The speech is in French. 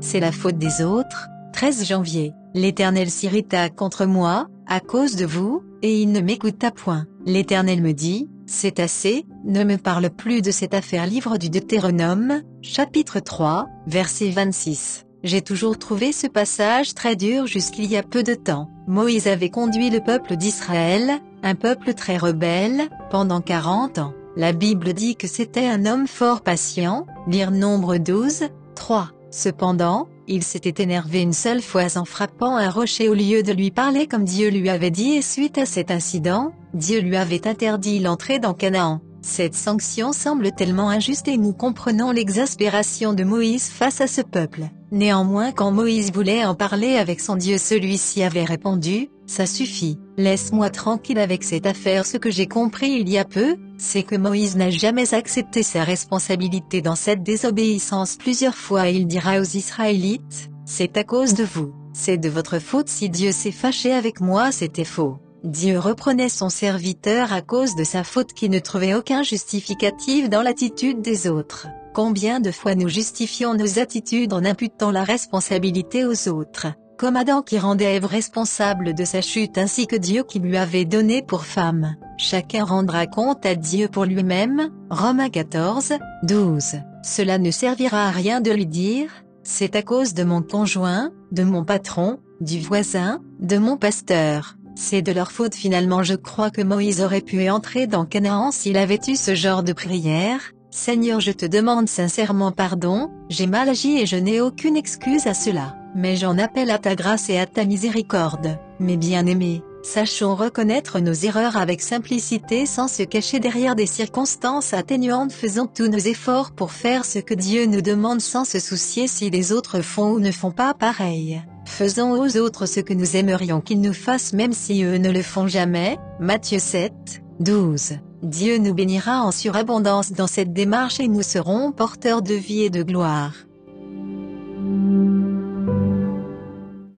c'est la faute des autres. 13 janvier, l'Éternel s'irrita contre moi, à cause de vous, et il ne m'écouta point. L'Éternel me dit, c'est assez, ne me parle plus de cette affaire. Livre du Deutéronome, chapitre 3, verset 26. J'ai toujours trouvé ce passage très dur jusqu'il y a peu de temps. Moïse avait conduit le peuple d'Israël, un peuple très rebelle, pendant 40 ans. La Bible dit que c'était un homme fort patient, lire Nombre 12, 3. Cependant, il s'était énervé une seule fois en frappant un rocher au lieu de lui parler comme Dieu lui avait dit et suite à cet incident, Dieu lui avait interdit l'entrée dans Canaan. Cette sanction semble tellement injuste et nous comprenons l'exaspération de Moïse face à ce peuple. Néanmoins quand Moïse voulait en parler avec son Dieu celui-ci avait répondu, ça suffit, laisse-moi tranquille avec cette affaire. Ce que j'ai compris il y a peu, c'est que Moïse n'a jamais accepté sa responsabilité dans cette désobéissance plusieurs fois il dira aux Israélites, c'est à cause de vous, c'est de votre faute si Dieu s'est fâché avec moi c'était faux. Dieu reprenait son serviteur à cause de sa faute qui ne trouvait aucun justificatif dans l'attitude des autres. Combien de fois nous justifions nos attitudes en imputant la responsabilité aux autres, comme Adam qui rendait Ève responsable de sa chute ainsi que Dieu qui lui avait donné pour femme. Chacun rendra compte à Dieu pour lui-même, Romains 14, 12. Cela ne servira à rien de lui dire, c'est à cause de mon conjoint, de mon patron, du voisin, de mon pasteur. C'est de leur faute finalement je crois que Moïse aurait pu entrer dans Canaan s'il avait eu ce genre de prière. Seigneur je te demande sincèrement pardon, j'ai mal agi et je n'ai aucune excuse à cela, mais j'en appelle à ta grâce et à ta miséricorde. Mes bien-aimés, sachons reconnaître nos erreurs avec simplicité sans se cacher derrière des circonstances atténuantes faisons tous nos efforts pour faire ce que Dieu nous demande sans se soucier si les autres font ou ne font pas pareil. Faisons aux autres ce que nous aimerions qu'ils nous fassent même si eux ne le font jamais. Matthieu 7, 12. Dieu nous bénira en surabondance dans cette démarche et nous serons porteurs de vie et de gloire.